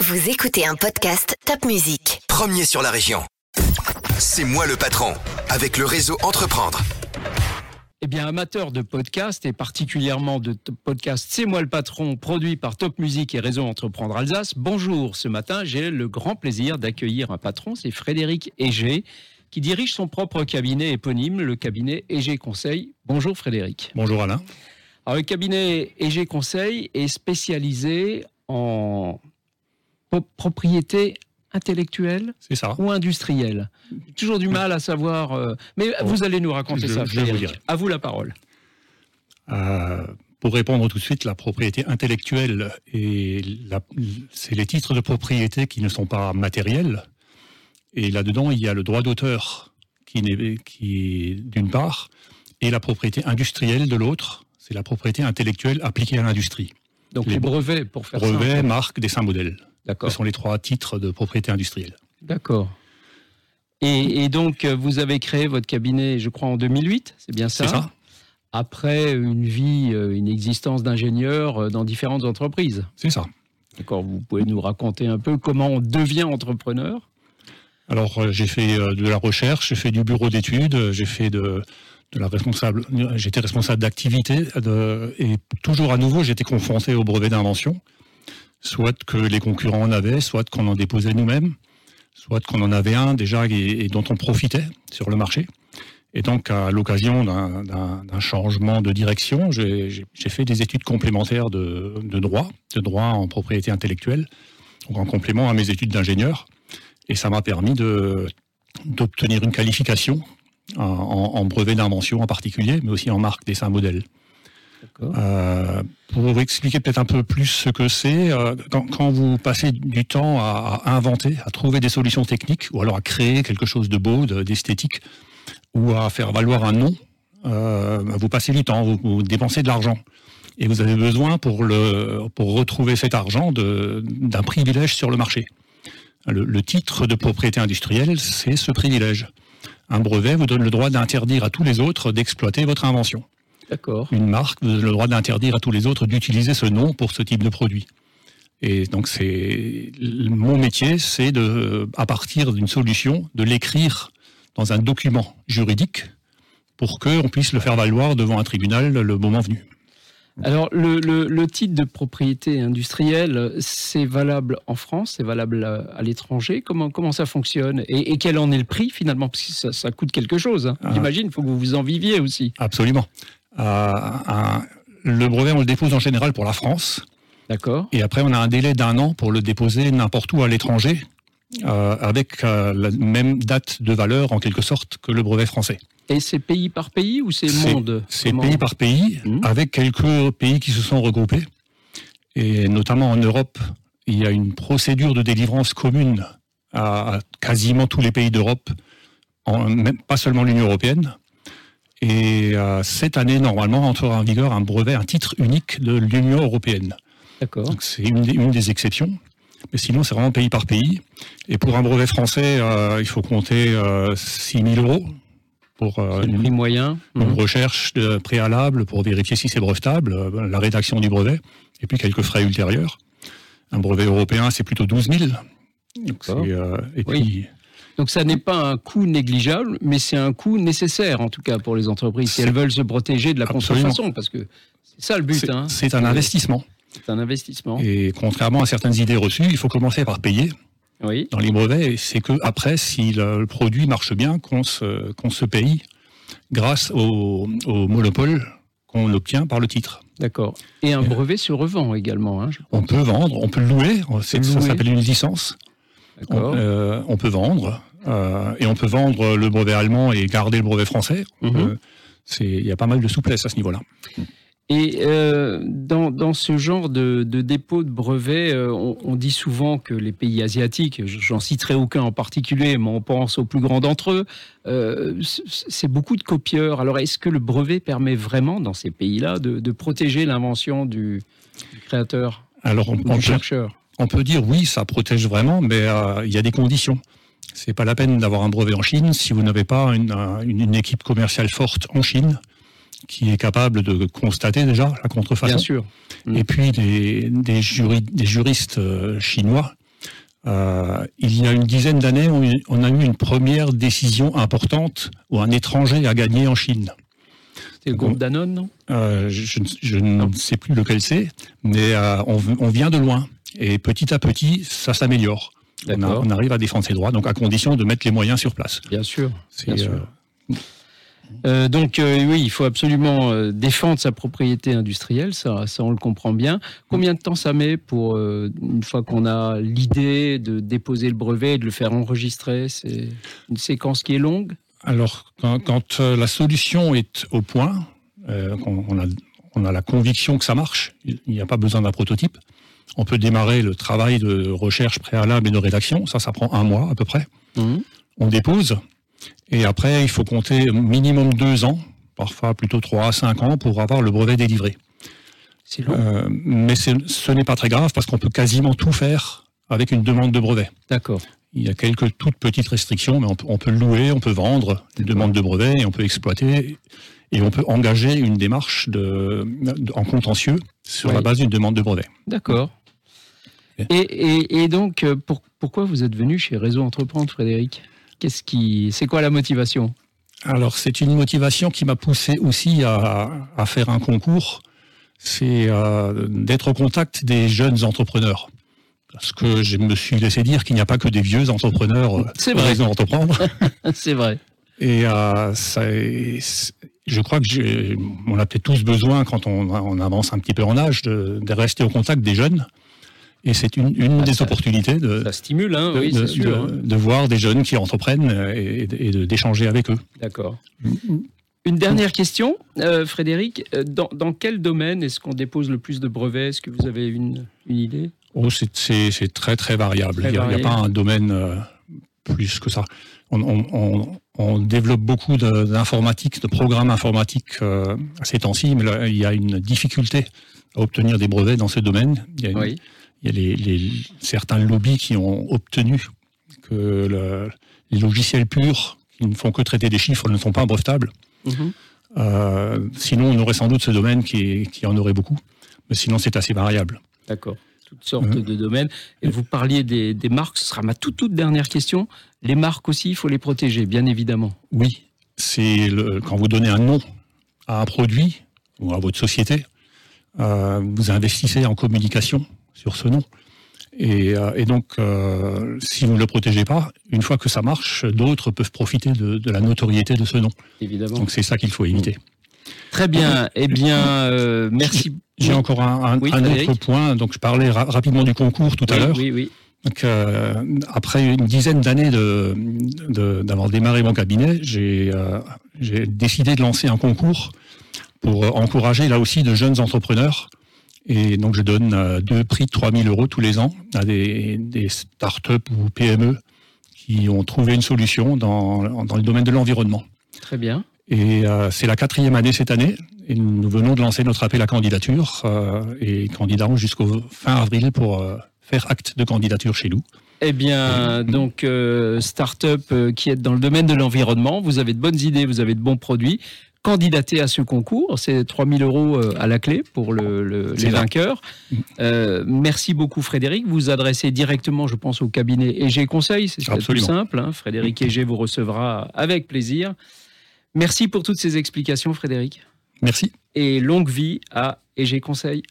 Vous écoutez un podcast Top Music. Premier sur la région. C'est moi le patron, avec le réseau Entreprendre. Eh bien, amateur de podcast et particulièrement de t- podcast C'est moi le patron, produit par Top Music et Réseau Entreprendre Alsace. Bonjour, ce matin, j'ai le grand plaisir d'accueillir un patron, c'est Frédéric Egé, qui dirige son propre cabinet éponyme, le cabinet Egé Conseil. Bonjour Frédéric. Bonjour Alain. Alors, le cabinet EG Conseil est spécialisé en propriété intellectuelle ça. ou industrielle. Toujours du mal à savoir. euh, mais vous allez nous raconter Je- ça, je vous. À vous la parole. Euh, pour répondre tout de suite, la propriété intellectuelle et c'est les titres de propriété qui ne sont pas matériels. Et là-dedans, il y a le droit d'auteur qui, d'une part, et la propriété industrielle de l'autre. C'est la propriété intellectuelle appliquée à l'industrie. Donc Les les, brevets, pour faire Brevet, simple. marque, dessin modèle. Ce sont les trois titres de propriété industrielle. D'accord. Et, et donc, euh, vous avez créé votre cabinet, je crois, en 2008, c'est bien ça C'est ça Après une vie, euh, une existence d'ingénieur euh, dans différentes entreprises. C'est ça. D'accord. Vous pouvez nous raconter un peu comment on devient entrepreneur? Alors, j'ai fait de la recherche, j'ai fait du bureau d'études, j'ai fait de, de la responsable, j'étais responsable d'activité, et toujours à nouveau, j'étais confronté au brevet d'invention, soit que les concurrents en avaient, soit qu'on en déposait nous-mêmes, soit qu'on en avait un déjà et, dont on profitait sur le marché. Et donc, à l'occasion d'un- changement de direction, j'ai fait des études complémentaires de, droit, de droit en propriété intellectuelle, donc en complément à mes études d'ingénieur. Et ça m'a permis d'obtenir une qualification en, en- en brevet d'invention en particulier, mais aussi en marque dessin modèle. Euh, pour expliquer peut-être un peu plus ce que c'est, euh, quand, vous passez du temps à, inventer, à trouver des solutions techniques, ou alors à créer quelque chose de beau, de- d'esthétique, ou à faire valoir un nom, euh, vous passez du temps, vous, dépensez de l'argent. Et vous avez besoin pour, le, pour retrouver cet argent d'un privilège sur le marché. Le, titre de propriété industrielle, c'est ce privilège. Un brevet vous donne le droit d'interdire à tous les autres d'exploiter votre invention. Une marque vous donne le droit d'interdire à tous les autres d'utiliser ce nom pour ce type de produit. Et donc c'est mon métier, c'est de, à partir d'une solution, de l'écrire dans un document juridique pour qu'on puisse le faire valoir devant un tribunal le moment venu. Alors, le, le- le titre de propriété industrielle, c'est valable en France, c'est valable à, à l'étranger. Comment, comment ça fonctionne? Et, et quel en est le prix finalement? Parce que ça, ça coûte quelque chose. hein. Ah. J'imagine, il faut que vous vous en viviez aussi. Absolument. Euh, un- le brevet, on le dépose en général pour la France, D'accord et après on a un délai d'un an pour le déposer n'importe où à l'étranger, euh, avec euh, la même date de valeur en quelque sorte que le brevet français. Et c'est pays par pays ou c'est monde? C'est pays par pays, Mhm. avec quelques pays qui se sont regroupés. Et notamment en Europe, il y a une procédure de délivrance commune à quasiment tous les pays d'Europe, pas seulement l'Union européenne. Et euh, cette année, normalement, entrera en vigueur un brevet, un titre unique de l'Union européenne. D'accord. Donc c'est une, des- une des exceptions. Mais sinon, c'est vraiment pays par pays. Et pour un brevet français, euh, il faut compter euh, 6 000 euros pour euh, une- prix moyen. une Mhm. recherche de préalable pour vérifier si c'est brevetable, euh, la rédaction du brevet, et puis quelques frais ultérieurs. Un brevet européen, c'est plutôt 12 000. Donc euh, et Oui. puis, Donc ça n'est pas un coût négligeable, mais c'est un coût nécessaire en tout cas pour les entreprises si elles veulent se protéger de la contrefaçon, parce que c'est ça le but. c'est hein. c'est un investissement. C'est un investissement. Et contrairement à certaines idées reçues, il faut commencer par payer Oui. dans les brevets. Et c'est que après, si le, produit marche bien, qu'on se, qu'on se paye grâce au, au monopole qu'on obtient par le titre. D'accord. Et un Euh, brevet se revend également. hein, On peut vendre, on peut le louer, ça s'appelle une licence. On, D'accord. euh, on peut vendre euh, et on peut vendre le brevet allemand et garder le brevet français. Mhm. Euh, Il y a pas mal de souplesse à ce niveau-là. Et euh, dans, dans ce genre de, de dépôt de brevets, euh, on, on dit souvent que les pays asiatiques, j'en citerai aucun en particulier, mais on pense aux plus grands d'entre eux, euh, c'est beaucoup de copieurs. Alors est-ce que le brevet permet vraiment, dans ces pays-là, de, de protéger l'invention du, du créateur, Alors on, ou on du peut, chercheur? on peut dire oui, ça protège vraiment, mais il y a des conditions. C'est pas la peine d'avoir un brevet en Chine si vous n'avez pas une, une- une équipe commerciale forte en Chine qui est capable de constater déjà la contrefaçon. Bien sûr. Et puis des, des, des juristes euh, chinois Euh, il y a une dizaine d'années, on, a eu une première décision importante où un étranger a gagné en Chine. C'est le groupe Danone, non? Euh, Je, ne sais plus lequel c'est, mais euh, on, vient de loin. Et petit à petit, ça s'améliore. On, arrive à défendre ses droits, donc à condition de mettre les moyens sur place. Bien sûr. Bien sûr. Euh, donc euh, oui, il faut absolument euh, défendre sa propriété industrielle, ça, ça on le comprend bien. Combien de temps ça met pour, une fois qu'on a l'idée de déposer le brevet et de le faire enregistrer? C'est une séquence qui est longue? Alors, quand, la solution est au point, on, a, on a la conviction que ça marche, il n'y a pas besoin d'un prototype, on peut démarrer le travail de recherche préalable et de rédaction, ça, ça prend un mois à peu près. Mmh. On dépose, et après, il faut compter minimum deux ans, parfois plutôt trois à cinq ans, pour avoir le brevet délivré. C'est long. Euh, mais ce n'est pas très grave parce qu'on peut quasiment tout faire avec une demande de brevet. D'accord. Il y a quelques toutes petites restrictions, mais on peut, louer, on peut vendre des demandes de brevet et on peut exploiter et on peut engager une démarche de, en contentieux sur la base d'une demande de brevet. D'accord. Et, donc, euh, pourquoi vous êtes venu chez Réseau Entreprendre, Frédéric? Qu'est-ce qui, c'est quoi la motivation? Alors c'est une motivation qui m'a poussé aussi à, faire un concours. C'est euh, d'être au contact des jeunes entrepreneurs. Parce que je me suis laissé dire qu'il n'y a pas que des vieux entrepreneurs. Euh, c'est vrai. Entreprendre. c'est vrai. Et euh, ça, je crois que on a peut-être tous besoin quand on, avance un petit peu en âge de rester au contact des jeunes et c'est une, une ah, des opportunités de, ça stimule, hein, oui, de, sûr, hein. de, voir des jeunes qui entreprennent et, et d'échanger avec eux. D'accord. Une dernière question, euh, Frédéric. Euh, dans, dans, quel domaine est-ce qu'on dépose le plus de brevets? Est-ce que vous avez une, une idée? Oh, C'est très très variable. il n'y a, pas un domaine euh, plus que ça. On, on, on, développe beaucoup d'informatique, de, programmes informatiques ces temps-ci, mais là, il y a une difficulté à obtenir des brevets dans ce domaine. Il y a une, oui il y a les, certains lobbies qui ont obtenu que les logiciels purs, qui ne font que traiter des chiffres, ne sont pas brevetables. Mhm. Euh, sinon, on aurait sans doute ce domaine qui, en aurait beaucoup. Mais sinon, c'est assez variable. D'accord. Toutes sortes mhm. de domaines. Et vous parliez des, marques, ce sera ma toute, toute dernière question. Les marques aussi, il faut les protéger, bien évidemment. Oui. C'est quand vous donnez un nom à un produit ou à votre société, euh, vous investissez en communication sur ce nom. Et, euh, donc, euh, si vous ne le protégez pas, une fois que ça marche, d'autres peuvent profiter de, la notoriété de ce nom. Évidemment. Donc c'est ça qu'il faut éviter. Très bien. Eh bien, euh, merci. J'ai encore un, autre point. Donc, je parlais rapidement du concours tout à l'heure. Oui, oui. Donc, après une dizaine d'années d'avoir de, démarré mon cabinet, j'ai décidé de lancer un concours pour encourager là aussi de jeunes entrepreneurs et donc, je donne euh, deux prix de 3000 euros tous les ans à des, des start-up ou PME qui ont trouvé une solution dans, dans le domaine de l'environnement. Très bien. Et euh, c'est la quatrième année cette année. Et nous venons de lancer notre appel à candidature euh, et candidatons jusqu'au fin avril pour faire acte de candidature chez nous. Eh bien, donc, start-up qui est dans le domaine de l'environnement, vous avez de bonnes idées, vous avez de bons produits candidater à ce concours. C'est 3000 euros euh, à la clé pour le, les vainqueurs. Mm. Euh, merci beaucoup Frédéric. Vous adressez directement, je pense, au cabinet EG Conseil. C'est tout simple. Hein. Frédéric EG vous recevra avec plaisir. Merci pour toutes ces explications Frédéric. Merci. Et longue vie à EG Conseil.